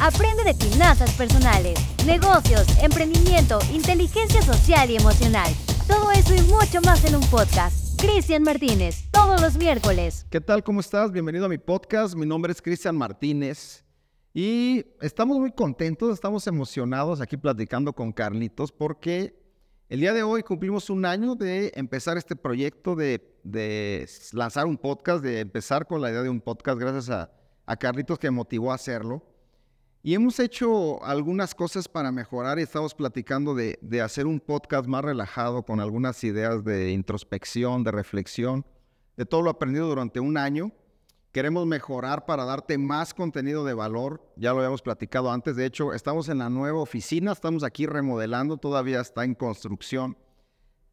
Aprende de finanzas personales, negocios, emprendimiento, inteligencia social y emocional. Todo eso y mucho más en un podcast. Cristian Martínez, todos los miércoles. ¿Qué tal? ¿Cómo estás? Bienvenido a mi podcast. Mi nombre es Cristian Martínez y estamos muy contentos, estamos emocionados aquí platicando con Carlitos porque el día de hoy cumplimos un año de empezar este proyecto de, lanzar un podcast, de empezar con la idea de un podcast gracias a, a Carlitos que me motivó a hacerlo. Y hemos hecho algunas cosas para mejorar estamos platicando de, de, hacer un podcast más relajado con algunas ideas de introspección, de reflexión, de todo lo aprendido durante un año. Queremos mejorar para darte más contenido de valor. Ya lo habíamos platicado antes. De hecho, estamos en la nueva oficina, estamos aquí remodelando, todavía está en construcción.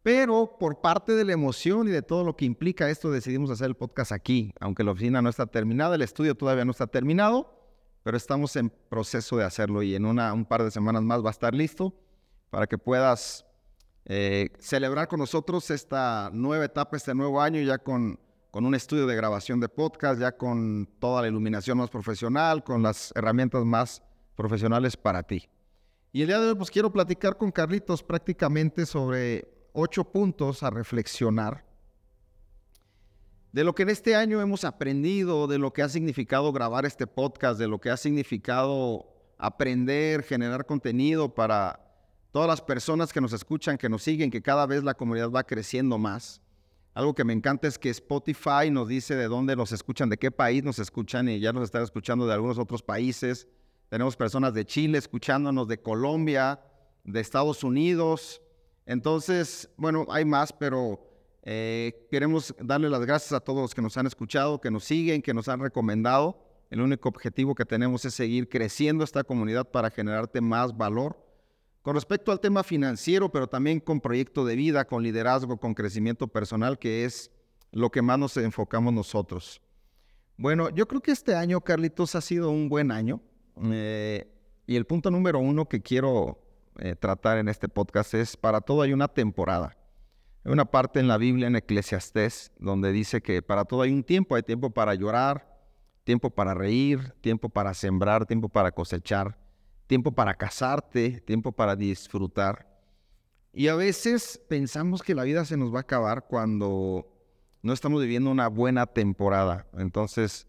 Pero por parte de la emoción y de todo lo que implica esto, decidimos hacer el podcast aquí. Aunque la oficina no está terminada, el estudio todavía no está terminado pero estamos en proceso de hacerlo y en una, un par de semanas más va a estar listo para que puedas eh, celebrar con nosotros esta nueva etapa, este nuevo año, ya con, con un estudio de grabación de podcast, ya con toda la iluminación más profesional, con las herramientas más profesionales para ti. Y el día de hoy pues quiero platicar con Carlitos prácticamente sobre ocho puntos a reflexionar de lo que en este año hemos aprendido, de lo que ha significado grabar este podcast, de lo que ha significado aprender, generar contenido para todas las personas que nos escuchan, que nos siguen, que cada vez la comunidad va creciendo más. Algo que me encanta es que Spotify nos dice de dónde nos escuchan, de qué país nos escuchan y ya nos están escuchando de algunos otros países. Tenemos personas de Chile escuchándonos, de Colombia, de Estados Unidos. Entonces, bueno, hay más, pero eh, queremos darle las gracias a todos los que nos han escuchado, que nos siguen, que nos han recomendado. El único objetivo que tenemos es seguir creciendo esta comunidad para generarte más valor. Con respecto al tema financiero, pero también con proyecto de vida, con liderazgo, con crecimiento personal, que es lo que más nos enfocamos nosotros. Bueno, yo creo que este año, Carlitos, ha sido un buen año. Eh, y el punto número uno que quiero eh, tratar en este podcast es, para todo hay una temporada. Hay una parte en la Biblia, en Eclesiastés, donde dice que para todo hay un tiempo. Hay tiempo para llorar, tiempo para reír, tiempo para sembrar, tiempo para cosechar, tiempo para casarte, tiempo para disfrutar. Y a veces pensamos que la vida se nos va a acabar cuando no estamos viviendo una buena temporada. Entonces,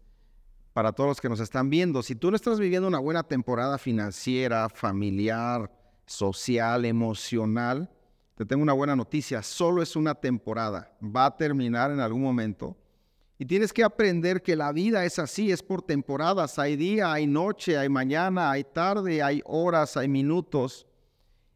para todos los que nos están viendo, si tú no estás viviendo una buena temporada financiera, familiar, social, emocional, te tengo una buena noticia, solo es una temporada, va a terminar en algún momento. Y tienes que aprender que la vida es así, es por temporadas, hay día, hay noche, hay mañana, hay tarde, hay horas, hay minutos.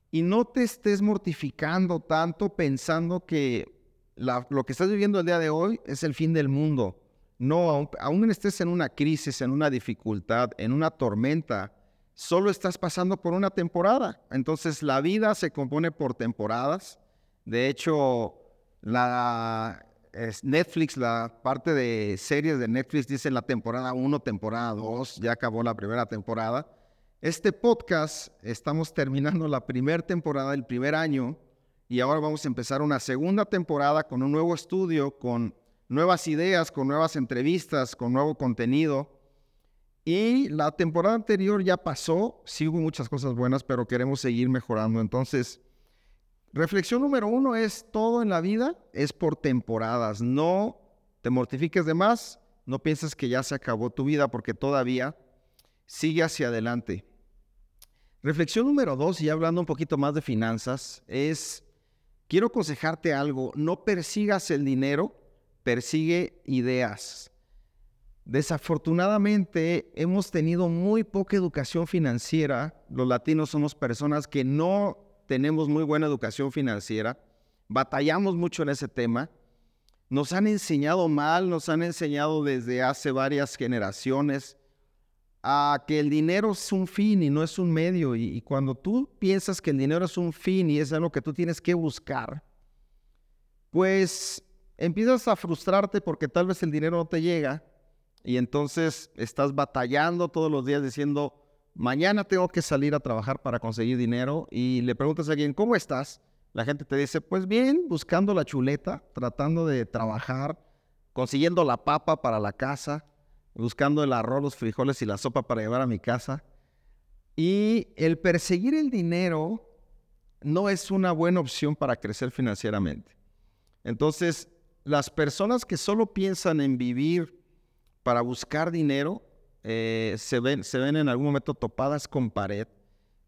Y no te estés mortificando tanto pensando que lo que estás viviendo el día de hoy es el fin del mundo. No, aún, estés en una crisis, en una dificultad, en una tormenta, solo estás pasando por una temporada. Entonces la vida se compone por temporadas. De hecho, la Netflix, la parte de series de Netflix dice la temporada 1, temporada 2, ya acabó la primera temporada. Este podcast, estamos terminando la primera temporada del primer año y ahora vamos a empezar una segunda temporada con un nuevo estudio, con nuevas ideas, con nuevas entrevistas, con nuevo contenido. Y la temporada anterior ya pasó, sí hubo muchas cosas buenas, pero queremos seguir mejorando. Entonces, reflexión número uno es, todo en la vida es por temporadas. No te mortifiques de más, no pienses que ya se acabó tu vida porque todavía sigue hacia adelante. Reflexión número dos, y hablando un poquito más de finanzas, es, quiero aconsejarte algo, no persigas el dinero, persigue ideas. Desafortunadamente hemos tenido muy poca educación financiera. Los latinos somos personas que no tenemos muy buena educación financiera. Batallamos mucho en ese tema. Nos han enseñado mal, nos han enseñado desde hace varias generaciones a que el dinero es un fin y no es un medio. Y, cuando tú piensas que el dinero es un fin y es algo que tú tienes que buscar, pues empiezas a frustrarte porque tal vez el dinero no te llega y entonces estás batallando todos los días diciendo, mañana tengo que salir a trabajar para conseguir dinero y le preguntas a alguien, ¿cómo estás? La gente te dice, pues bien, buscando la chuleta, tratando de trabajar, consiguiendo la papa para la casa, buscando el arroz, los frijoles y la sopa para llevar a mi casa. Y el perseguir el dinero no es una buena opción para crecer financieramente. Entonces, las personas que solo piensan en vivir para buscar dinero eh, se, ven, se ven en algún momento topadas con pared,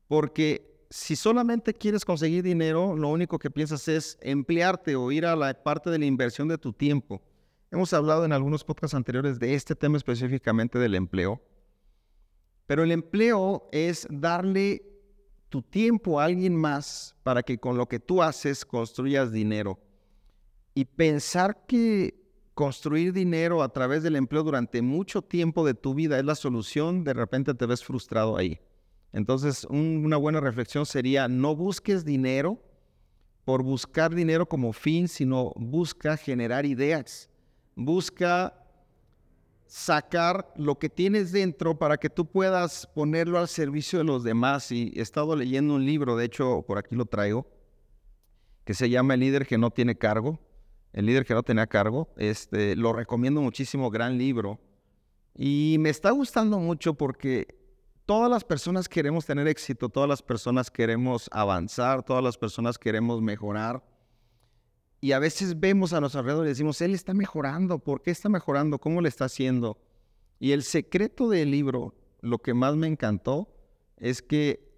porque si solamente quieres conseguir dinero, lo único que piensas es emplearte o ir a la parte de la inversión de tu tiempo. Hemos hablado en algunos podcasts anteriores de este tema específicamente del empleo, pero el empleo es darle tu tiempo a alguien más para que con lo que tú haces construyas dinero. Y pensar que construir dinero a través del empleo durante mucho tiempo de tu vida es la solución, de repente te ves frustrado ahí. Entonces, una buena reflexión sería, no busques dinero por buscar dinero como fin, sino busca generar ideas. Busca sacar lo que tienes dentro para que tú puedas ponerlo al servicio de los demás. Y he estado leyendo un libro, de hecho, por aquí lo traigo, que se llama El líder que no tiene cargo. El líder que no tenía cargo. Este, lo recomiendo muchísimo, gran libro. Y me está gustando mucho porque todas las personas queremos tener éxito, todas las personas queremos avanzar, todas las personas queremos mejorar. Y a veces vemos a nuestro alrededor y decimos, él está mejorando, ¿por qué está mejorando? ¿Cómo le está haciendo? Y el secreto del libro, lo que más me encantó, es que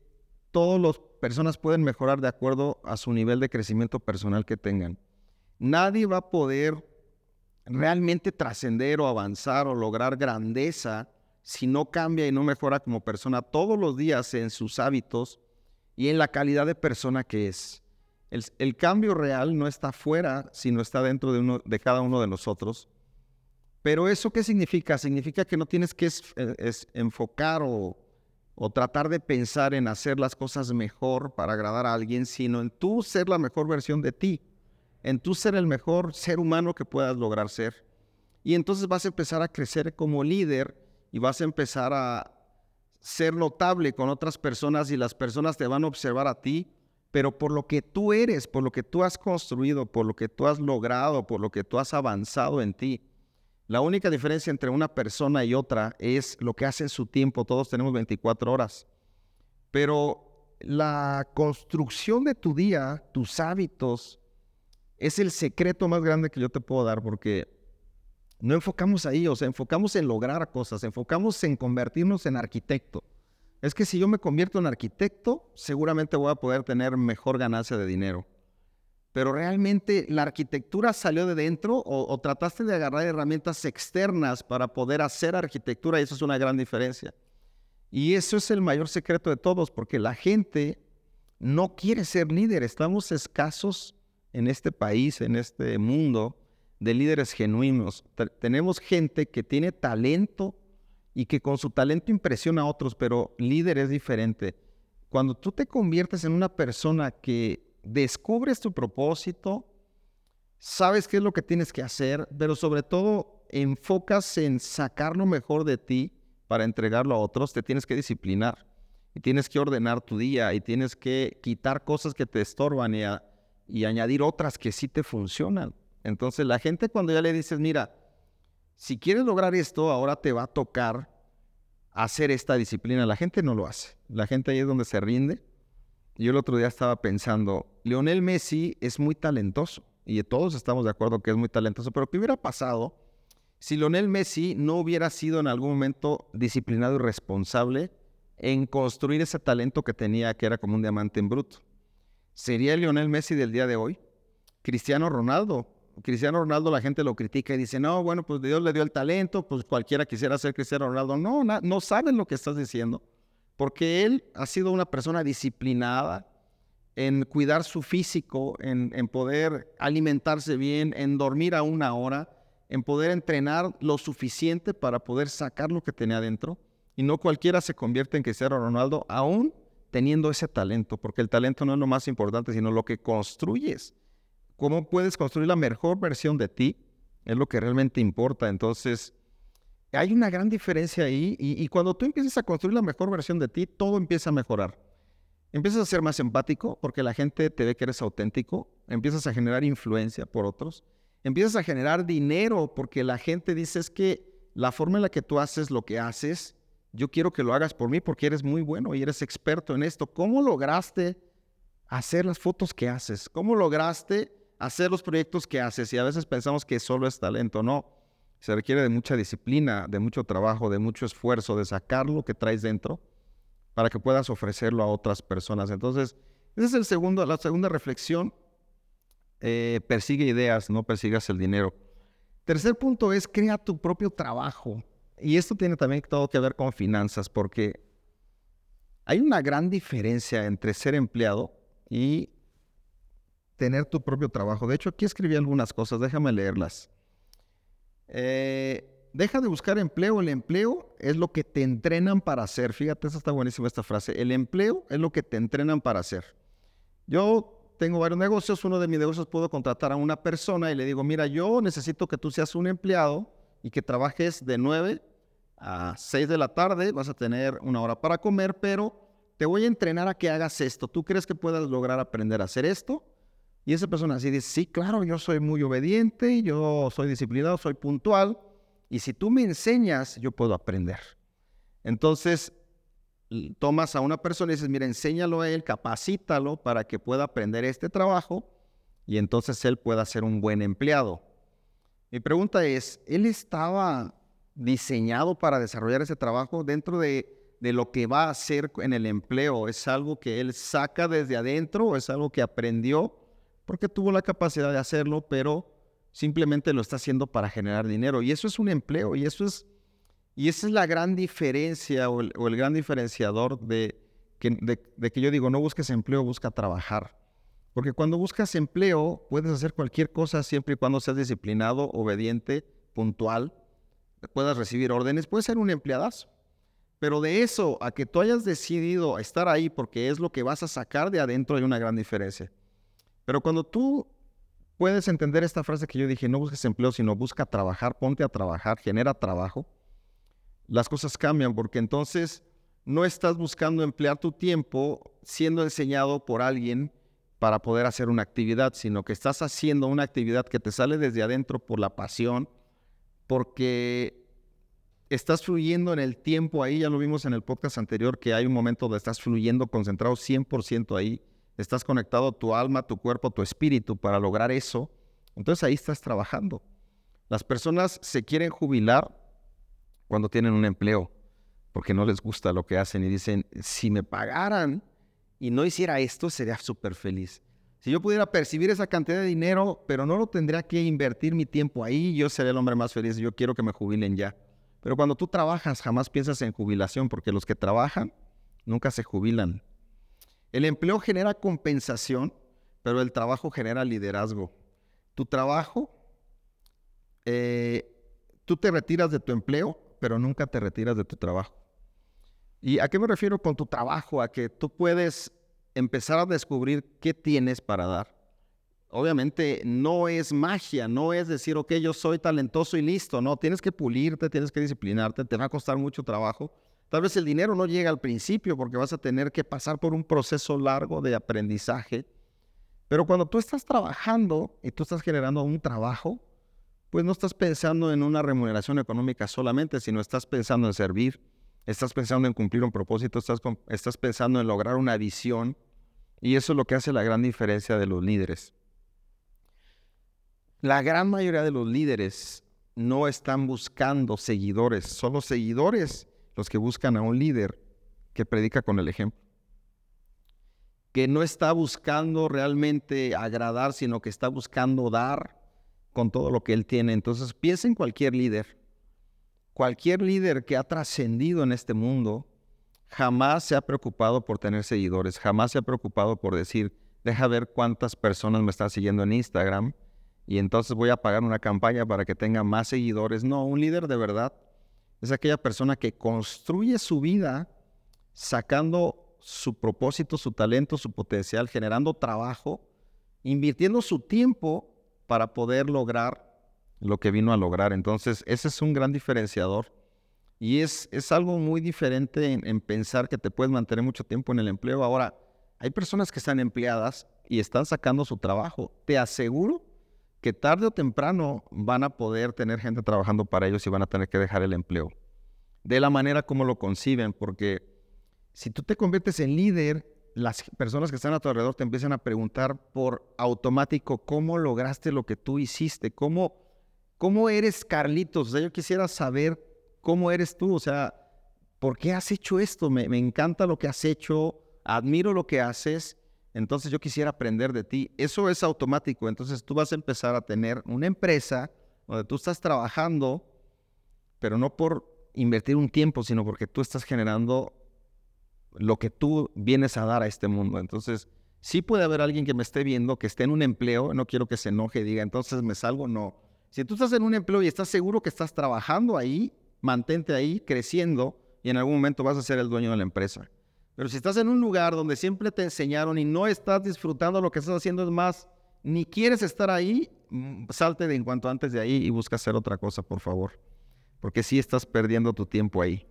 todas las personas pueden mejorar de acuerdo a su nivel de crecimiento personal que tengan. Nadie va a poder realmente trascender o avanzar o lograr grandeza si no cambia y no mejora como persona todos los días en sus hábitos y en la calidad de persona que es. El, cambio real no está fuera, sino está dentro de, cada uno de nosotros. Pero eso qué significa? Significa que no tienes que eh, enfocar o tratar de pensar en hacer las cosas mejor para agradar a alguien, sino en tú ser la mejor versión de ti, en tú ser el mejor ser humano que puedas lograr ser. Y entonces vas a empezar a crecer como líder y vas a empezar a ser notable con otras personas y las personas te van a observar a ti pero por lo que tú eres, por lo que tú has construido, por lo que tú has logrado, por lo que tú has avanzado en ti. La única diferencia entre una persona y otra es lo que hace en su tiempo. Todos tenemos 24 horas. Pero la construcción de tu día, tus hábitos, es el secreto más grande que yo te puedo dar porque no enfocamos ahí, o sea, enfocamos en lograr cosas, enfocamos en convertirnos en arquitecto es que si yo me convierto en arquitecto, seguramente voy a poder tener mejor ganancia de dinero. Pero realmente la arquitectura salió de dentro o, trataste de agarrar herramientas externas para poder hacer arquitectura y eso es una gran diferencia. Y eso es el mayor secreto de todos, porque la gente no quiere ser líder. Estamos escasos en este país, en este mundo, de líderes genuinos. tenemos gente que tiene talento, y que con su talento impresiona a otros, pero líder es diferente. Cuando tú te conviertes en una persona que descubres tu propósito, sabes qué es lo que tienes que hacer, pero sobre todo enfocas en sacar lo mejor de ti para entregarlo a otros, te tienes que disciplinar y tienes que ordenar tu día y tienes que quitar cosas que te estorban y, y añadir otras que sí te funcionan. Entonces la gente cuando ya le dices, mira, si quieres lograr esto, ahora te va a tocar hacer esta disciplina. La gente no lo hace. La gente ahí es donde se rinde. Yo el otro día estaba pensando, Lionel Messi es muy talentoso y todos estamos de acuerdo que es muy talentoso, pero ¿qué hubiera pasado si Lionel Messi no hubiera sido en algún momento disciplinado y responsable en construir ese talento que tenía, que era como un diamante en bruto? ¿Sería Lionel Messi del día de hoy? Cristiano Ronaldo Cristiano Ronaldo la gente lo critica y dice, no, bueno, pues Dios le dio el talento, pues cualquiera quisiera ser Cristiano Ronaldo. No, no, saben lo que estás diciendo, porque él ha sido una persona disciplinada en cuidar su físico, en, en poder alimentarse bien, en dormir a una hora, en poder entrenar lo suficiente para poder sacar lo que tenía adentro. Y no cualquiera se convierte en Cristiano Ronaldo, aún teniendo ese talento, porque el talento no es lo más importante, sino lo que construyes cómo puedes construir la mejor versión de ti, es lo que realmente importa. Entonces, hay una gran diferencia ahí y, cuando tú empiezas a construir la mejor versión de ti, todo empieza a mejorar. Empiezas a ser más empático porque la gente te ve que eres auténtico, empiezas a generar influencia por otros, empiezas a generar dinero porque la gente dice es que la forma en la que tú haces lo que haces yo quiero que lo hagas por mí porque eres muy bueno y eres experto en esto. ¿Cómo lograste hacer las fotos que haces? ¿Cómo lograste hacer los proyectos que haces? Y a veces pensamos que solo es talento, no. Se requiere de mucha disciplina, de mucho trabajo, de mucho esfuerzo, de sacar lo que traes dentro para que puedas ofrecerlo a otras personas. Entonces, esa es el segundo, la segunda reflexión. Eh, persigue ideas, no persigas el dinero. Tercer punto es crea tu propio trabajo. Y esto tiene también todo que ver con finanzas, porque hay una gran diferencia entre ser empleado y tener tu propio trabajo. De hecho, aquí escribí algunas cosas, déjame leerlas. Eh, deja de buscar empleo. El empleo es lo que te entrenan para hacer. Fíjate, esa está buenísima esta frase. El empleo es lo que te entrenan para hacer. Yo tengo varios negocios. Uno de mis negocios puedo contratar a una persona y le digo, mira, yo necesito que tú seas un empleado y que trabajes de 9 a 6 de la tarde, vas a tener una hora para comer, pero te voy a entrenar a que hagas esto. ¿Tú crees que puedas lograr aprender a hacer esto? Y esa persona así dice, sí, claro, yo soy muy obediente, yo soy disciplinado, soy puntual, y si tú me enseñas, yo puedo aprender. Entonces, tomas a una persona y dices, mira, enséñalo a él, capacítalo para que pueda aprender este trabajo y entonces él pueda ser un buen empleado. Mi pregunta es, ¿él estaba diseñado para desarrollar ese trabajo dentro de, lo que va a hacer en el empleo? ¿Es algo que él saca desde adentro o es algo que aprendió porque tuvo la capacidad de hacerlo, pero simplemente lo está haciendo para generar dinero? Y eso es un empleo y eso es... Y esa es la gran diferencia o el, gran diferenciador de que, de que yo digo, no busques empleo, busca trabajar. Porque cuando buscas empleo, puedes hacer cualquier cosa siempre y cuando seas disciplinado, obediente, puntual, puedas recibir órdenes, puedes ser un empleadazo. Pero de eso a que tú hayas decidido estar ahí porque es lo que vas a sacar de adentro hay una gran diferencia. Pero cuando tú puedes entender esta frase que yo dije, no busques empleo, sino busca trabajar, ponte a trabajar, genera trabajo, las cosas cambian porque entonces no estás buscando emplear tu tiempo siendo enseñado por alguien para poder hacer una actividad, sino que estás haciendo una actividad que te sale desde adentro por la pasión, porque estás fluyendo en el tiempo ahí, ya lo vimos en el podcast anterior, que hay un momento donde estás fluyendo concentrado 100% ahí, estás conectado tu alma, tu cuerpo, tu espíritu para lograr eso, entonces ahí estás trabajando. Las personas se quieren jubilar cuando tienen un empleo, porque no les gusta lo que hacen y dicen, si me pagaran, y no hiciera esto, sería súper feliz. Si yo pudiera percibir esa cantidad de dinero, pero no lo tendría que invertir mi tiempo ahí, yo sería el hombre más feliz. Yo quiero que me jubilen ya. Pero cuando tú trabajas, jamás piensas en jubilación, porque los que trabajan nunca se jubilan. El empleo genera compensación, pero el trabajo genera liderazgo. Tu trabajo, eh, tú te retiras de tu empleo, pero nunca te retiras de tu trabajo. ¿Y a qué me refiero con tu trabajo? A que tú puedes empezar a descubrir qué tienes para dar. Obviamente no es magia, no es decir, ok, yo soy talentoso y listo, no, tienes que pulirte, tienes que disciplinarte, te va a costar mucho trabajo. Tal vez el dinero no llega al principio porque vas a tener que pasar por un proceso largo de aprendizaje, pero cuando tú estás trabajando y tú estás generando un trabajo, pues no estás pensando en una remuneración económica solamente, sino estás pensando en servir, estás pensando en cumplir un propósito, estás, pensando en lograr una visión. Y eso es lo que hace la gran diferencia de los líderes. La gran mayoría de los líderes no están buscando seguidores, son los seguidores los que buscan a un líder que predica con el ejemplo. Que no está buscando realmente agradar, sino que está buscando dar con todo lo que él tiene. Entonces piensa en cualquier líder Cualquier líder que ha trascendido en este mundo jamás se ha preocupado por tener seguidores, jamás se ha preocupado por decir, deja ver cuántas personas me están siguiendo en Instagram y entonces voy a pagar una campaña para que tenga más seguidores. No, un líder de verdad es aquella persona que construye su vida sacando su propósito, su talento, su potencial, generando trabajo, invirtiendo su tiempo para poder lograr lo que vino a lograr. Entonces, ese es un gran diferenciador. Y es, es algo muy diferente en, pensar que te puedes mantener mucho tiempo en el empleo. Ahora, hay personas que están empleadas y están sacando su trabajo. Te aseguro que tarde o temprano van a poder tener gente trabajando para ellos y van a tener que dejar el empleo. de la manera como lo conciben, porque si tú te conviertes en líder, las personas que están a tu alrededor te empiezan a preguntar por automático cómo lograste lo que tú hiciste, cómo, cómo eres Carlitos. O sea, yo quisiera saber cómo eres tú, o sea, ¿por qué has hecho esto? Me, me encanta lo que has hecho, admiro lo que haces, entonces yo quisiera aprender de ti. Eso es automático, entonces tú vas a empezar a tener una empresa donde tú estás trabajando, pero no por invertir un tiempo, sino porque tú estás generando lo que tú vienes a dar a este mundo. Entonces, sí puede haber alguien que me esté viendo, que esté en un empleo, no quiero que se enoje y diga, entonces me salgo, no. Si tú estás en un empleo y estás seguro que estás trabajando ahí, mantente ahí, creciendo, y en algún momento vas a ser el dueño de la empresa. Pero si estás en un lugar donde siempre te enseñaron y no estás disfrutando lo que estás haciendo, es más, ni quieres estar ahí, mm, salte de en cuanto antes de ahí y busca hacer otra cosa, por favor. Porque sí estás perdiendo tu tiempo ahí.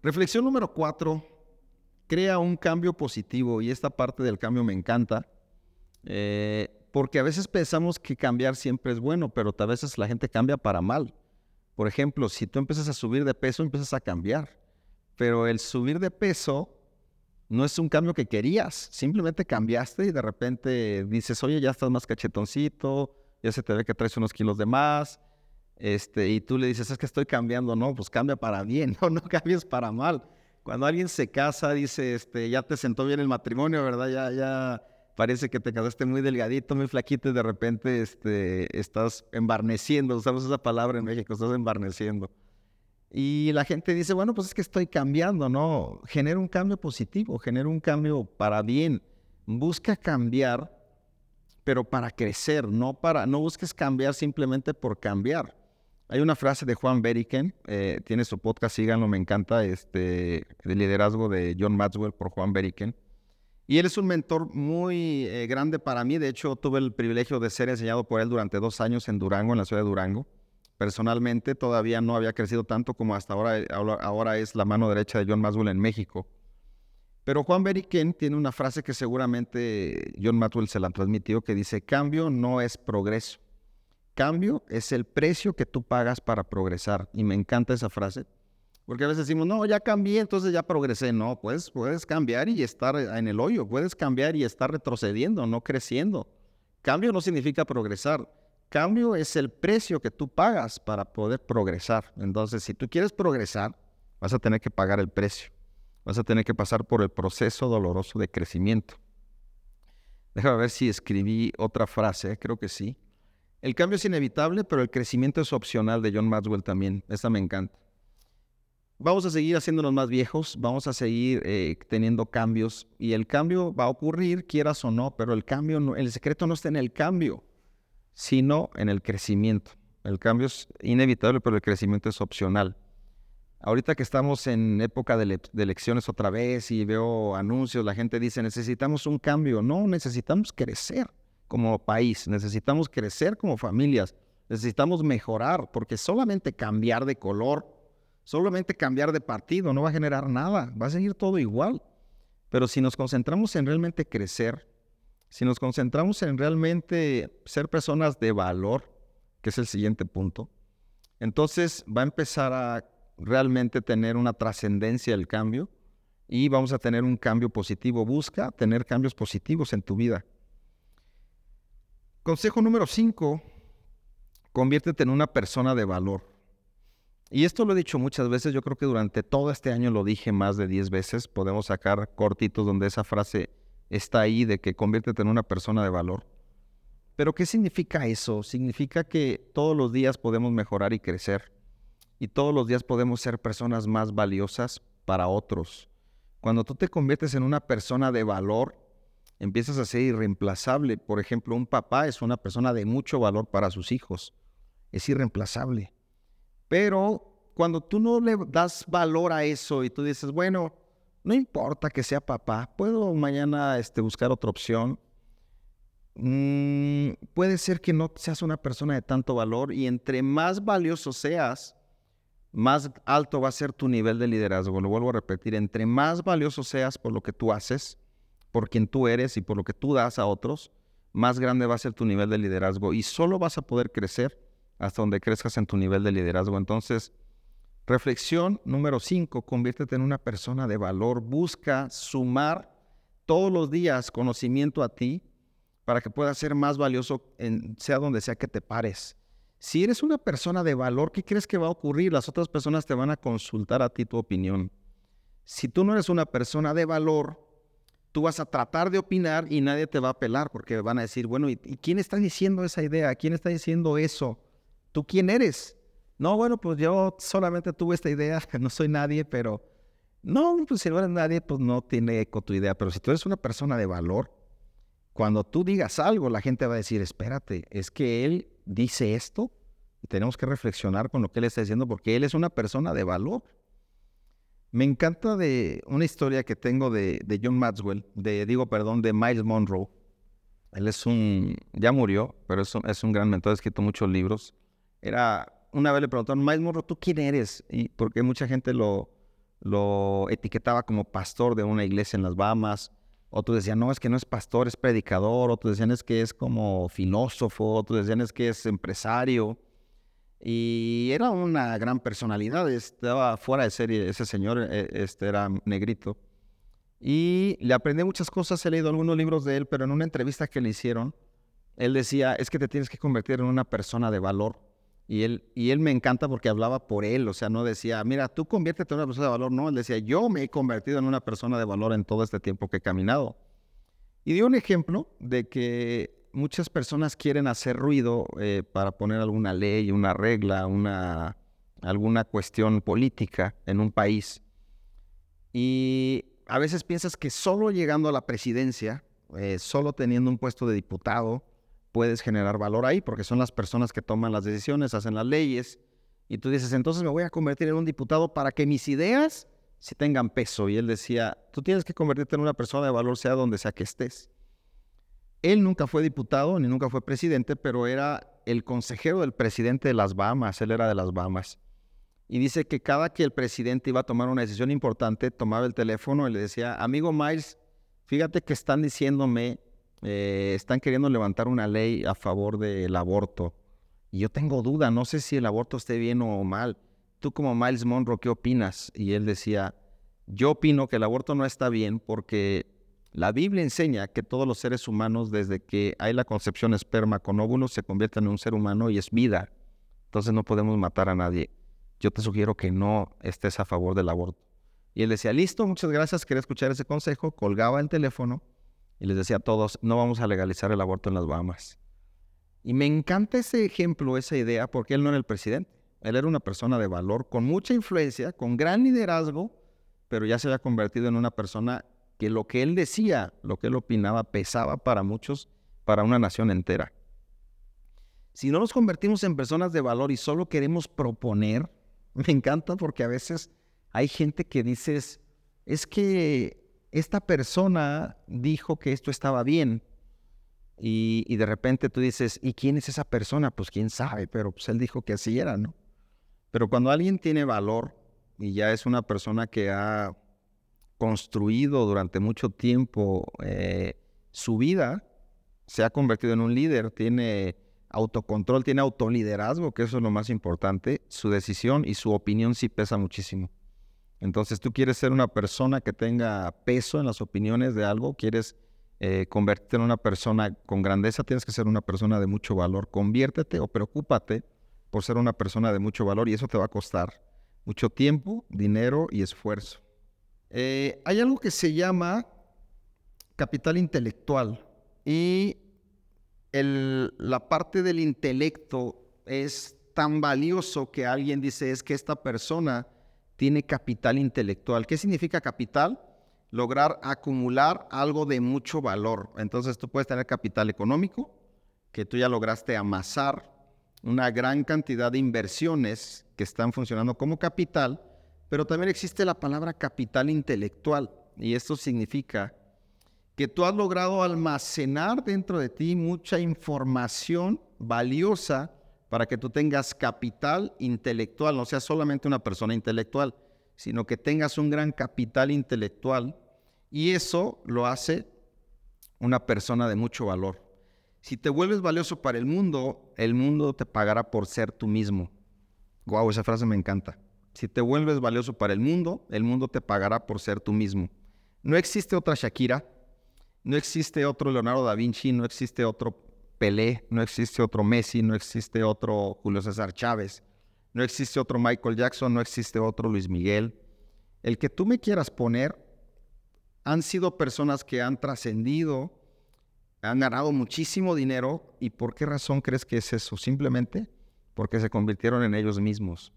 Reflexión número cuatro, crea un cambio positivo y esta parte del cambio me encanta, eh, porque a veces pensamos que cambiar siempre es bueno, pero a veces la gente cambia para mal. Por ejemplo, si tú empiezas a subir de peso, empiezas a cambiar, pero el subir de peso no es un cambio que querías, simplemente cambiaste y de repente dices, oye, ya estás más cachetoncito, ya se te ve que traes unos kilos de más, este, y tú le dices, es que estoy cambiando, no, pues cambia para bien, no, no cambies para mal. Cuando alguien se casa, dice, este, ya te sentó bien el matrimonio, ¿verdad? Ya, ya parece que te casaste muy delgadito, muy flaquito y de repente este, estás embarneciendo, usamos esa palabra en México, estás embarneciendo. Y la gente dice, bueno, pues es que estoy cambiando, ¿no? Genera un cambio positivo, genera un cambio para bien. Busca cambiar, pero para crecer, no para, no busques cambiar simplemente por cambiar. Hay una frase de Juan Beriken, eh, tiene su podcast, síganlo, me encanta, este, de liderazgo de John Maxwell por Juan Beriken. Y él es un mentor muy eh, grande para mí. De hecho, tuve el privilegio de ser enseñado por él durante dos años en Durango, en la ciudad de Durango. Personalmente, todavía no había crecido tanto como hasta ahora. Ahora es la mano derecha de John Maxwell en México. Pero Juan Beriken tiene una frase que seguramente John Maxwell se la transmitió, que dice, cambio no es progreso. Cambio es el precio que tú pagas para progresar. Y me encanta esa frase. Porque a veces decimos, no, ya cambié, entonces ya progresé. No, pues puedes cambiar y estar en el hoyo. Puedes cambiar y estar retrocediendo, no creciendo. Cambio no significa progresar. Cambio es el precio que tú pagas para poder progresar. Entonces, si tú quieres progresar, vas a tener que pagar el precio. Vas a tener que pasar por el proceso doloroso de crecimiento. Déjame ver si escribí otra frase, creo que sí. El cambio es inevitable, pero el crecimiento es opcional de John Maxwell también. Esa me encanta. Vamos a seguir haciéndonos más viejos, vamos a seguir eh, teniendo cambios y el cambio va a ocurrir, quieras o no, pero el cambio, el secreto no está en el cambio, sino en el crecimiento. El cambio es inevitable, pero el crecimiento es opcional. Ahorita que estamos en época de, de, elecciones otra vez y veo anuncios, la gente dice, necesitamos un cambio. No, necesitamos crecer como país, necesitamos crecer como familias, necesitamos mejorar, porque solamente cambiar de color, solamente cambiar de partido no va a generar nada, va a seguir todo igual. Pero si nos concentramos en realmente crecer, si nos concentramos en realmente ser personas de valor, que es el siguiente punto, entonces va a empezar a realmente tener una trascendencia el cambio y vamos a tener un cambio positivo. Busca tener cambios positivos en tu vida. Consejo número 5, conviértete en una persona de valor. Y esto lo he dicho muchas veces, yo creo que durante todo este año lo dije más de 10 veces, podemos sacar cortitos donde esa frase está ahí de que conviértete en una persona de valor. Pero ¿qué significa eso? Significa que todos los días podemos mejorar y crecer. Y todos los días podemos ser personas más valiosas para otros. Cuando tú te conviertes en una persona de valor, empiezas a ser irreemplazable. Por ejemplo, un papá es una persona de mucho valor para sus hijos. Es irreemplazable. Pero cuando tú no le das valor a eso y tú dices, bueno, no importa que sea papá, puedo mañana este, buscar otra opción. Mm, puede ser que no seas una persona de tanto valor y entre más valioso seas, más alto va a ser tu nivel de liderazgo. Lo vuelvo a repetir, entre más valioso seas por lo que tú haces, por quien tú eres y por lo que tú das a otros, más grande va a ser tu nivel de liderazgo y solo vas a poder crecer hasta donde crezcas en tu nivel de liderazgo. Entonces, Reflexión número 5, conviértete en una persona de valor. Busca sumar todos los días conocimiento a ti para que puedas ser más valioso en, sea donde sea que te pares. Si eres una persona de valor, ¿qué crees que va a ocurrir? Las otras personas te van a consultar a ti tu opinión. Si tú no eres una persona de valor, tú vas a tratar de opinar y nadie te va a apelar porque van a decir, bueno, ¿y, quién está diciendo esa idea? ¿Quién está diciendo eso? ¿Tú quién eres? No, bueno, pues yo solamente tuve esta idea, no soy nadie, pero no, pues si no eres nadie, pues no tiene eco tu idea. Pero si tú eres una persona de valor, cuando tú digas algo, la gente va a decir, espérate, es que él dice esto y tenemos que reflexionar con lo que él está diciendo porque él es una persona de valor. Me encanta de una historia que tengo de, John Maxwell, de, digo, perdón, de Miles Monroe. Él es un, ya murió, pero es un, es un gran mentor, ha escrito muchos libros. Era, una vez le preguntaron, Miles ¿tú quién eres? Y porque mucha gente lo, lo etiquetaba como pastor de una iglesia en las Bahamas. Otros decían, no, es que no es pastor, es predicador. Otros decían, es que es como filósofo. Otros decían, es que es empresario. Y era una gran personalidad, estaba fuera de serie ese señor, e, este era negrito. Y le aprendí muchas cosas, he leído algunos libros de él, pero en una entrevista que le hicieron, él decía, es que te tienes que convertir en una persona de valor. Y él, y él me encanta porque hablaba por él, o sea, no decía, mira, tú conviértete en una persona de valor, no, él decía, yo me he convertido en una persona de valor en todo este tiempo que he caminado. Y dio un ejemplo de que muchas personas quieren hacer ruido eh, para poner alguna ley, una regla, una, alguna cuestión política en un país. Y a veces piensas que solo llegando a la presidencia, eh, solo teniendo un puesto de diputado, puedes generar valor ahí, porque son las personas que toman las decisiones, hacen las leyes. Y tú dices, entonces me voy a convertir en un diputado para que mis ideas sí tengan peso. Y él decía, tú tienes que convertirte en una persona de valor, sea donde sea que estés. Él nunca fue diputado ni nunca fue presidente, pero era el consejero del presidente de las Bahamas, él era de las Bahamas. Y dice que cada que el presidente iba a tomar una decisión importante, tomaba el teléfono y le decía, amigo Miles, fíjate que están diciéndome, eh, están queriendo levantar una ley a favor del aborto. Y yo tengo duda, no sé si el aborto esté bien o mal. Tú como Miles Monroe, ¿qué opinas? Y él decía, yo opino que el aborto no está bien porque la Biblia enseña que todos los seres humanos, desde que hay la concepción esperma con óvulos, se convierten en un ser humano y es vida. Entonces no podemos matar a nadie. Yo te sugiero que no estés a favor del aborto. Y él decía, listo, muchas gracias, quería escuchar ese consejo, colgaba el teléfono y les decía a todos, no vamos a legalizar el aborto en las Bahamas. Y me encanta ese ejemplo, esa idea, porque él no era el presidente. Él era una persona de valor, con mucha influencia, con gran liderazgo, pero ya se había convertido en una persona que lo que él decía, lo que él opinaba, pesaba para muchos, para una nación entera. Si no nos convertimos en personas de valor y solo queremos proponer, me encanta porque a veces hay gente que dices, es que esta persona dijo que esto estaba bien. Y, de repente tú dices, ¿y quién es esa persona? Pues quién sabe, pero pues él dijo que así era, ¿no? Pero cuando alguien tiene valor y ya es una persona que ha construido durante mucho tiempo eh, su vida, se ha convertido en un líder, tiene autocontrol, tiene autoliderazgo, que eso es lo más importante, su decisión y su opinión sí pesa muchísimo. Entonces tú quieres ser una persona que tenga peso en las opiniones de algo, quieres eh, convertirte en una persona con grandeza, tienes que ser una persona de mucho valor. Conviértete o preocúpate por ser una persona de mucho valor y eso te va a costar mucho tiempo, dinero y esfuerzo. Eh, hay algo que se llama capital intelectual y la parte del intelecto es tan valioso que alguien dice es que esta persona tiene capital intelectual. ¿Qué significa capital? Lograr acumular algo de mucho valor. Entonces tú puedes tener capital económico, que tú ya lograste amasar una gran cantidad de inversiones que están funcionando como capital pero también existe la palabra capital intelectual y esto significa que tú has logrado almacenar dentro de ti mucha información valiosa para que tú tengas capital intelectual, no seas solamente una persona intelectual, sino que tengas un gran capital intelectual y eso lo hace una persona de mucho valor. Si te vuelves valioso para el mundo, el mundo te pagará por ser tú mismo. Wow, esa frase me encanta Si te vuelves valioso para el mundo, el mundo te pagará por ser tú mismo. No existe otra Shakira, no existe otro Leonardo da Vinci, no existe otro No existe otro Messi, no existe otro Julio César Chávez, no existe otro Michael Jackson, no existe otro Luis Miguel. El que tú me quieras poner han sido personas que han trascendido, han ganado muchísimo dinero. ¿Y por qué razón crees que es eso? Simplemente porque se convirtieron en ellos mismos.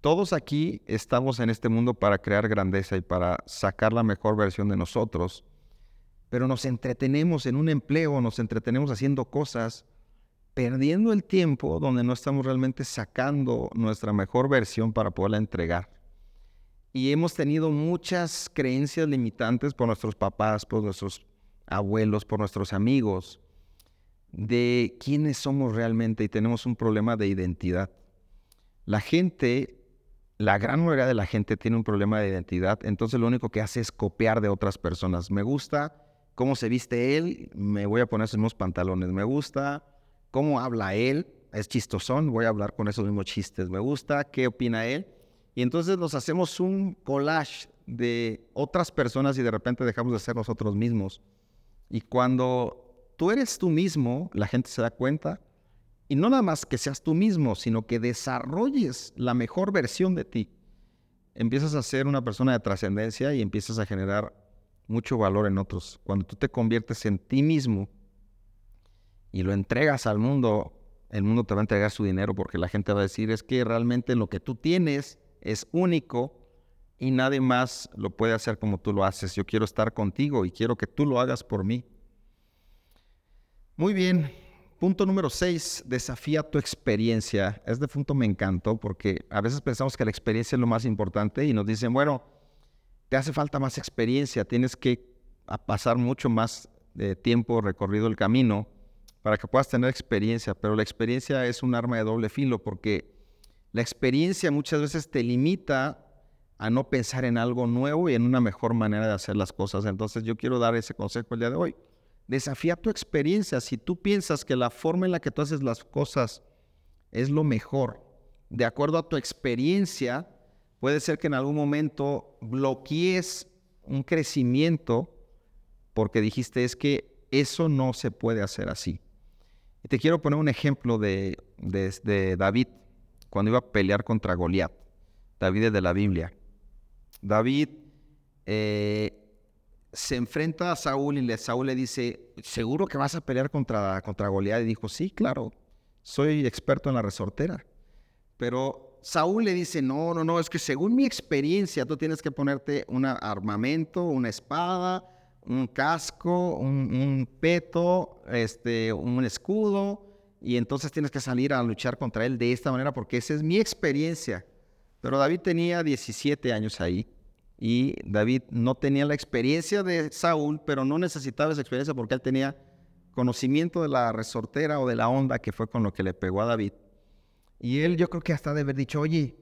Todos aquí estamos en este mundo para crear grandeza y para sacar la mejor versión de nosotros, pero nos entretenemos en un empleo, nos entretenemos haciendo cosas, perdiendo el tiempo donde no estamos realmente sacando nuestra mejor versión para poderla entregar. Y hemos tenido muchas creencias limitantes por nuestros papás, por nuestros abuelos, por nuestros amigos, de quiénes somos realmente y tenemos un problema de identidad. La gente, la gran mayoría de la gente tiene un problema de identidad, entonces lo único que hace es copiar de otras personas. Me gusta cómo se viste él, me voy a poner esos mismos pantalones. Me gusta cómo habla él, es chistosón, voy a hablar con esos mismos chistes. Me gusta qué opina él y entonces nos hacemos un collage de otras personas y de repente dejamos de ser nosotros mismos. Y cuando tú eres tú mismo, la gente se da cuenta. Y no nada más que seas tú mismo, sino que desarrolles la mejor versión de ti. Empiezas a ser una persona de trascendencia y empiezas a generar mucho valor en otros. Cuando tú te conviertes en ti mismo y lo entregas al mundo, el mundo te va a entregar su dinero porque la gente va a decir es que realmente lo que tú tienes es único y nadie más lo puede hacer como tú lo haces. Yo quiero estar contigo y quiero que tú lo hagas por mí. Muy bien. Punto número 6, desafía tu experiencia. Este punto me encantó porque a veces pensamos que la experiencia es lo más importante y nos dicen, bueno, te hace falta más experiencia, tienes que pasar mucho más de tiempo recorrido el camino para que puedas tener experiencia, pero la experiencia es un arma de doble filo porque la experiencia muchas veces te limita a no pensar en algo nuevo y en una mejor manera de hacer las cosas. Entonces yo quiero dar ese consejo el día de hoy. Desafía tu experiencia. Si tú piensas que la forma en la que tú haces las cosas es lo mejor, de acuerdo a tu experiencia, puede ser que en algún momento bloquees un crecimiento porque dijiste es que eso no se puede hacer así. Y te quiero poner un ejemplo de, David cuando iba a pelear contra Goliat. David es de la Biblia. David eh, se enfrenta a Saúl y le, Saúl le dice, ¿seguro que vas a pelear contra, contra Goliat? Y dijo, sí, claro, soy experto en la resortera. Pero Saúl le dice, no, no, no, es que según mi experiencia tú tienes que ponerte un armamento, una espada, un casco, un, peto, este, un escudo, y entonces tienes que salir a luchar contra él de esta manera porque esa es mi experiencia. Pero David tenía 17 años ahí y David no tenía la experiencia de Saúl, pero no necesitaba esa experiencia porque él tenía conocimiento de la resortera o de la onda que fue con lo que le pegó a David. Y él yo creo que hasta de haber dicho, oye,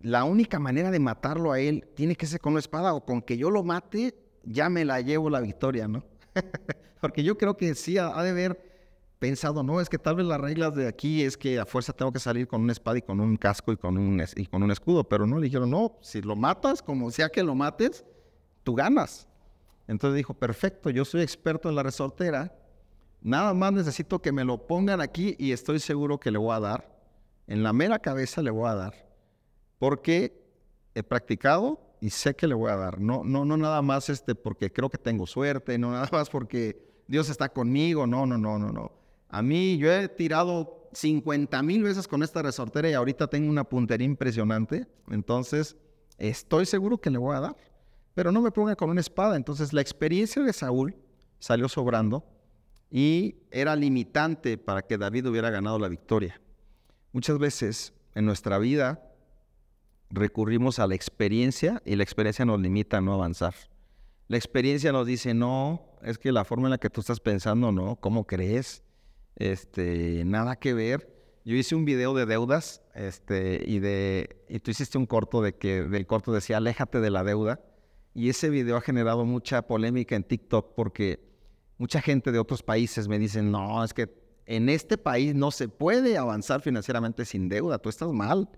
la única manera de matarlo a él tiene que ser con una espada o con que yo lo mate, ya me la llevo la victoria, ¿no? porque yo creo que sí, ha de haber pensado, no, es que tal vez las reglas de aquí es que a fuerza tengo que salir con una espada y con un casco y con un, y con un escudo, pero no, le dijeron, no, si lo matas, como sea que lo mates, tú ganas. Entonces dijo, perfecto, yo soy experto en la resortera, nada más necesito que me lo pongan aquí y estoy seguro que le voy a dar, en la mera cabeza le voy a dar, porque he practicado y sé que le voy a dar, no, no, no nada más este porque creo que tengo suerte, no nada más porque Dios está conmigo, no, no, no, no, no a mí, yo he tirado 50 mil veces con esta resortera y ahorita tengo una puntería impresionante. Entonces, estoy seguro que le voy a dar. Pero no me ponga con una espada. Entonces, la experiencia de Saúl salió sobrando y era limitante para que David hubiera ganado la victoria. Muchas veces en nuestra vida recurrimos a la experiencia y la experiencia nos limita a no avanzar. La experiencia nos dice, no, es que la forma en la que tú estás pensando, no, ¿cómo crees? este, nada que ver. Yo hice un video de deudas, este, y de, y tú hiciste un corto de que, del corto decía, aléjate de la deuda. Y ese video ha generado mucha polémica en TikTok porque mucha gente de otros países me dicen, no, es que en este país no se puede avanzar financieramente sin deuda, tú estás mal.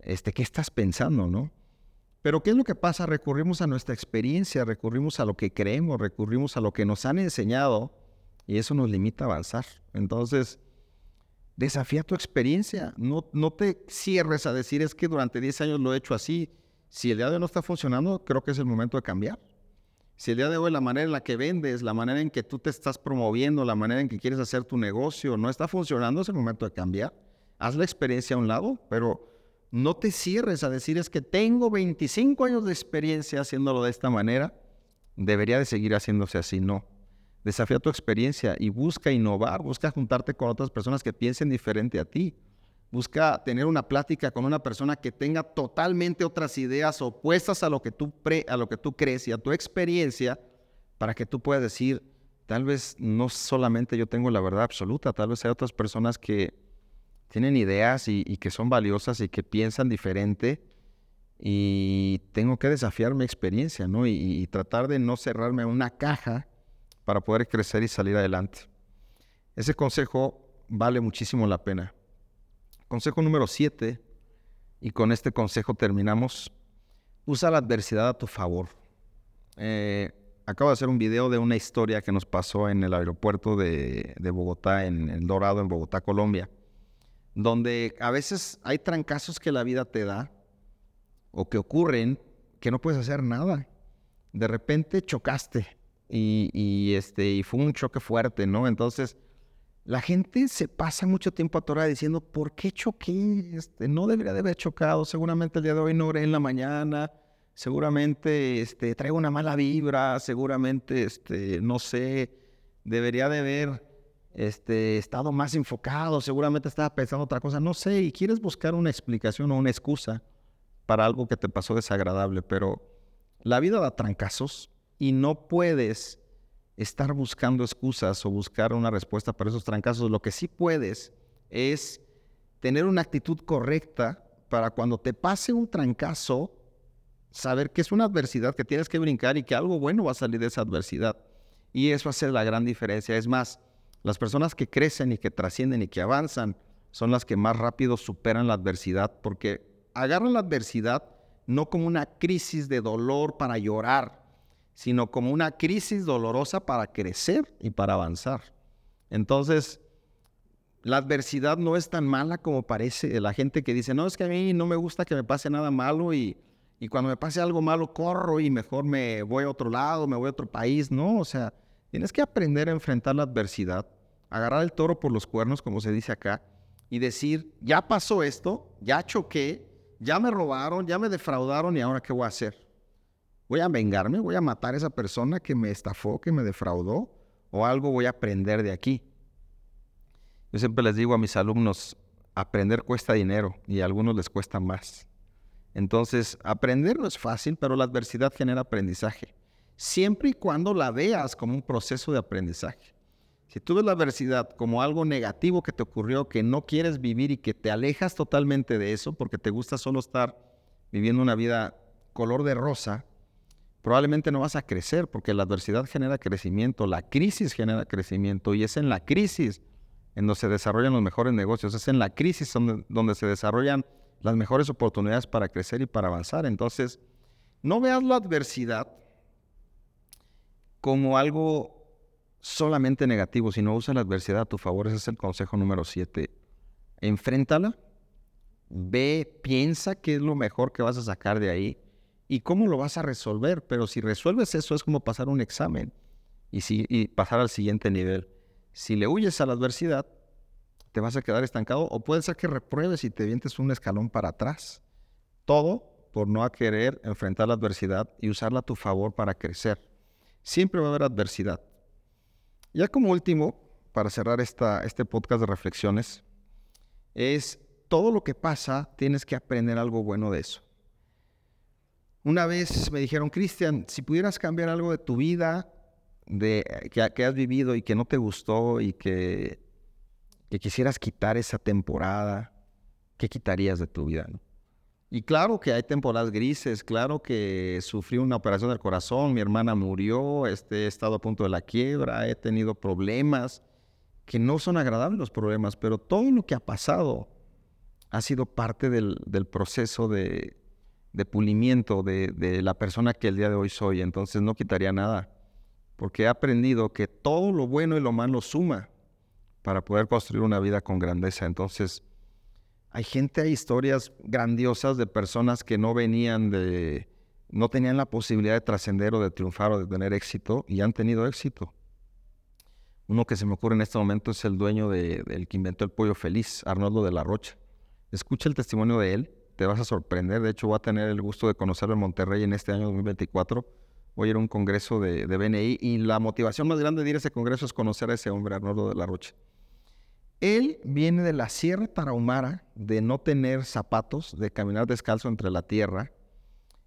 este, ¿qué estás pensando, no? Pero ¿qué es lo que pasa? Recurrimos a nuestra experiencia, recurrimos a lo que creemos, recurrimos a lo que nos han enseñado y eso nos limita a avanzar. Entonces, desafía tu experiencia, no, no te cierres a decir es que durante 10 años lo he hecho así. Si el día de hoy no está funcionando, creo que es el momento de cambiar. Si el día de hoy la manera en la que vendes, la manera en que tú te estás promoviendo, la manera en que quieres hacer tu negocio no está funcionando, es el momento de cambiar. Haz la experiencia a un lado, pero no te cierres a decir es que tengo 25 años de experiencia haciéndolo de esta manera, debería de seguir haciéndose así, no. Desafía tu experiencia y busca innovar, busca juntarte con otras personas que piensen diferente a ti. Busca tener una plática con una persona que tenga totalmente otras ideas opuestas a lo que tú, a lo que tú crees y a tu experiencia para que tú puedas decir, tal vez no solamente yo tengo la verdad absoluta, tal vez hay otras personas que tienen ideas y, que son valiosas y que piensan diferente y tengo que desafiar mi experiencia, ¿no? Y, tratar de no cerrarme a una caja para poder crecer y salir adelante. Ese consejo vale muchísimo la pena. Consejo número 7, y con este consejo terminamos, usa la adversidad a tu favor. Eh, acabo de hacer un video de una historia que nos pasó en el aeropuerto de, Bogotá, en El Dorado, en Bogotá, Colombia donde a veces hay trancazos que la vida te da o que ocurren que no puedes hacer nada. De repente chocaste y, este, y fue un choque fuerte, ¿no? Entonces, la gente se pasa mucho tiempo atorada diciendo, ¿por qué choqué? Este, no debería de haber chocado, seguramente el día de hoy no oré en la mañana, seguramente este, traigo una mala vibra, seguramente, este, no sé, debería de haber este, estado más enfocado, seguramente estaba pensando otra cosa, no sé, y quieres buscar una explicación o una excusa para algo que te pasó desagradable, pero la vida da trancazos y no puedes estar buscando excusas o buscar una respuesta para esos trancazos. Lo que sí puedes es tener una actitud correcta para cuando te pase un trancazo, saber que es una adversidad que tienes que brincar y que algo bueno va a salir de esa adversidad. Y eso hace la gran diferencia. Es más, las personas que crecen y que trascienden y que avanzan son las que más rápido superan la adversidad porque agarran la adversidad no como una crisis de dolor para llorar, sino como una crisis dolorosa para crecer y para avanzar. Entonces, la adversidad no es tan mala como parece. La gente que dice, no, es que a mí no me gusta que me pase nada malo y, y cuando me pase algo malo corro y mejor me voy a otro lado, me voy a otro país. No, o sea, Tienes que aprender a enfrentar la adversidad, agarrar el toro por los cuernos, como se dice acá, y decir, ya pasó esto, ya choqué, ya me robaron, ya me defraudaron y ahora qué voy a hacer. ¿Voy a vengarme? ¿Voy a matar a esa persona que me estafó, que me defraudó? ¿O algo voy a aprender de aquí? Yo siempre les digo a mis alumnos, aprender cuesta dinero y a algunos les cuesta más. Entonces, aprender no es fácil, pero la adversidad genera aprendizaje siempre y cuando la veas como un proceso de aprendizaje. Si tú ves la adversidad como algo negativo que te ocurrió, que no quieres vivir y que te alejas totalmente de eso porque te gusta solo estar viviendo una vida color de rosa, probablemente no vas a crecer porque la adversidad genera crecimiento, la crisis genera crecimiento y es en la crisis en donde se desarrollan los mejores negocios, es en la crisis donde, se desarrollan las mejores oportunidades para crecer y para avanzar. Entonces, no veas la adversidad como algo solamente negativo, sino usa la adversidad a tu favor. Ese es el consejo número siete. Enfréntala, ve, piensa qué es lo mejor que vas a sacar de ahí y cómo lo vas a resolver. Pero si resuelves eso es como pasar un examen y, si, y pasar al siguiente nivel. Si le huyes a la adversidad, te vas a quedar estancado o puede ser que repruebes y te vientes un escalón para atrás. Todo por no querer enfrentar la adversidad y usarla a tu favor para crecer. Siempre va a haber adversidad. Ya como último, para cerrar este podcast de reflexiones, es todo lo que pasa, tienes que aprender algo bueno de eso. Una vez me dijeron, Cristian, si pudieras cambiar algo de tu vida, de, que, que, has vivido y que no te gustó y que, que quisieras quitar esa temporada, ¿qué quitarías de tu vida? No? Y claro que hay temporadas grises, claro que sufrí una operación del corazón, mi hermana murió, este, he estado a punto de la quiebra, he tenido problemas, que no son agradables los problemas, pero todo lo que ha pasado ha sido parte del, proceso de, pulimiento de, de, la persona que el día de hoy soy. Entonces no quitaría nada, porque he aprendido que todo lo bueno y lo malo suma para poder construir una vida con grandeza. Entonces, hay gente, hay historias grandiosas de personas que no venían de, no tenían la posibilidad de trascender o de triunfar o de tener éxito y han tenido éxito. Uno que se me ocurre en este momento es el dueño del que inventó el pollo feliz, Arnoldo de la Rocha. Escucha el testimonio de él, te vas a sorprender. De hecho, voy a tener el gusto de conocerlo en Monterrey en este año 2024. Voy a ir a un congreso de, de BNI y la motivación más grande de ir a ese congreso es conocer a ese hombre, Arnoldo de la Rocha. Él viene de la Sierra Tarahumara, de no tener zapatos, de caminar descalzo entre la tierra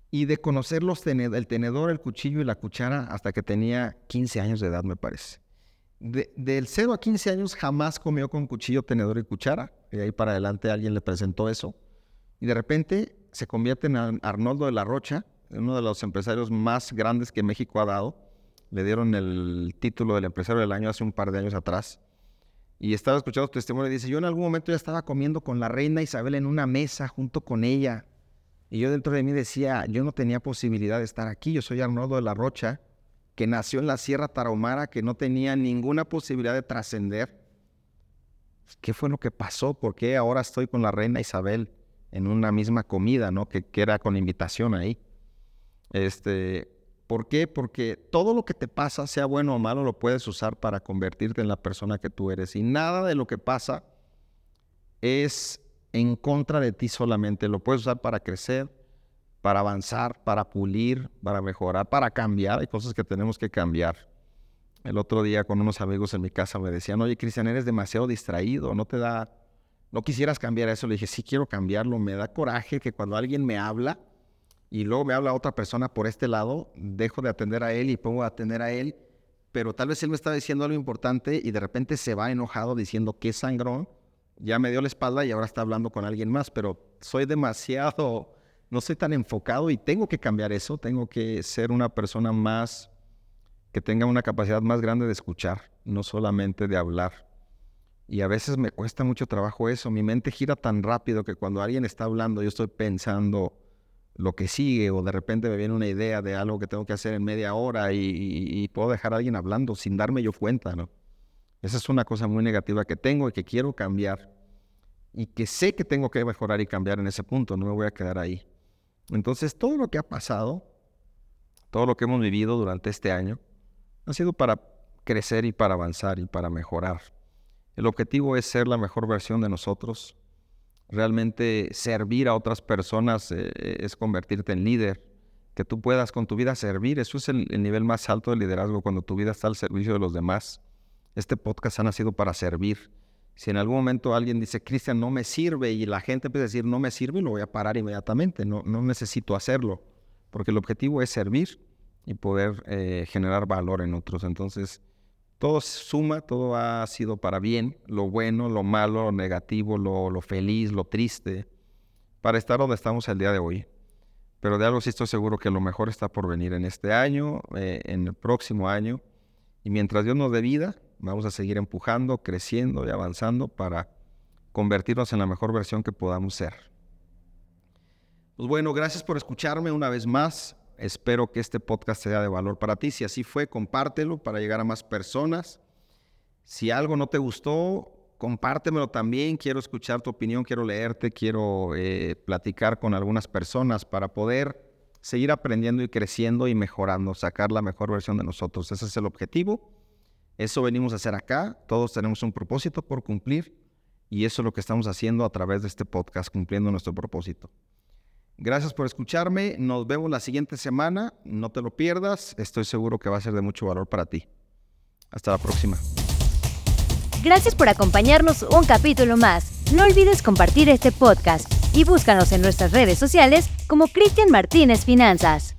y de conocer los el tenedor, el cuchillo y la cuchara hasta que tenía 15 años de edad, me parece. del 0 a 15 años jamás comió con cuchillo, tenedor y cuchara. Y ahí para adelante alguien le presentó eso. Y de repente se convierte en Arnoldo de la Rocha, uno de los empresarios más grandes que México ha dado. Le dieron el título del empresario del año hace un par de años atrás. Y estaba escuchando su testimonio y dice, yo en algún momento ya estaba comiendo con la reina Isabel en una mesa junto con ella y yo dentro de mí decía, yo no tenía posibilidad de estar aquí. Yo soy Arnoldo de la Rocha, que nació en la Sierra Tarahumara, que no tenía ninguna posibilidad de trascender. ¿Qué fue lo que pasó? ¿Por qué ahora estoy con la reina Isabel en una misma comida, ¿no? Que, que era con invitación ahí. Este, ¿Por qué? Porque todo lo que te pasa, sea bueno o malo, lo puedes usar para convertirte en la persona que tú eres. Y nada de lo que pasa es en contra de ti solamente. Lo puedes usar para crecer, para avanzar, para pulir, para mejorar, para cambiar. Hay cosas que tenemos que cambiar. El otro día con unos amigos en mi casa me decían, oye Cristian, eres demasiado distraído, no te da, no quisieras cambiar eso. Le dije, sí quiero cambiarlo, me da coraje que cuando alguien me habla y luego me habla otra persona por este lado, dejo de atender a él y pongo a atender a él, pero tal vez él me está diciendo algo importante y de repente se va enojado diciendo qué sangrón ya me dio la espalda y ahora está hablando con alguien más, pero soy demasiado, no soy tan enfocado y tengo que cambiar eso, tengo que ser una persona más, que tenga una capacidad más grande de escuchar, no solamente de hablar. Y a veces me cuesta mucho trabajo eso, mi mente gira tan rápido que cuando alguien está hablando yo estoy pensando lo que sigue o de repente me viene una idea de algo que tengo que hacer en media hora y, puedo dejar a alguien hablando sin darme yo cuenta, ¿no? Esa es una cosa muy negativa que tengo y que quiero cambiar y que sé que tengo que mejorar y cambiar en ese punto, no me voy a quedar ahí. Entonces, todo lo que ha pasado, todo lo que hemos vivido durante este año, ha sido para crecer y para avanzar y para mejorar. El objetivo es ser la mejor versión de nosotros. Realmente servir a otras personas eh, es convertirte en líder. Que tú puedas con tu vida servir, eso es el nivel más alto del liderazgo, cuando tu vida está al servicio de los demás. Este podcast ha nacido para servir. Si en algún momento alguien dice, Cristian, no me sirve, y la gente empieza a decir, no me sirve, lo voy a parar inmediatamente. No, no necesito hacerlo, porque el objetivo es servir y poder eh, generar valor en otros. Entonces, todo suma, todo ha sido para bien, lo bueno, lo malo, lo negativo, lo, feliz, lo triste, para estar donde estamos el día de hoy. Pero de algo sí estoy seguro que lo mejor está por venir en este año, eh, en el próximo año. Y mientras Dios nos dé vida, Vamos a seguir empujando, creciendo y avanzando para convertirnos en la mejor versión que podamos ser. Pues bueno, gracias por escucharme una vez más. Espero que este podcast sea de valor para ti. Si así fue, compártelo para llegar a más personas. Si algo no te gustó, compártemelo también. Quiero escuchar tu opinión, quiero leerte, quiero eh, platicar con algunas personas para poder seguir aprendiendo y creciendo y mejorando, sacar la mejor versión de nosotros. Ese es el objetivo. Eso venimos a hacer acá, todos tenemos un propósito por cumplir y eso es lo que estamos haciendo a través de este podcast, cumpliendo nuestro propósito. Gracias por escucharme, nos vemos la siguiente semana, no te lo pierdas, estoy seguro que va a ser de mucho valor para ti. Hasta la próxima. Gracias por acompañarnos un capítulo más. No olvides compartir este podcast y búscanos en nuestras redes sociales como Cristian Martínez Finanzas.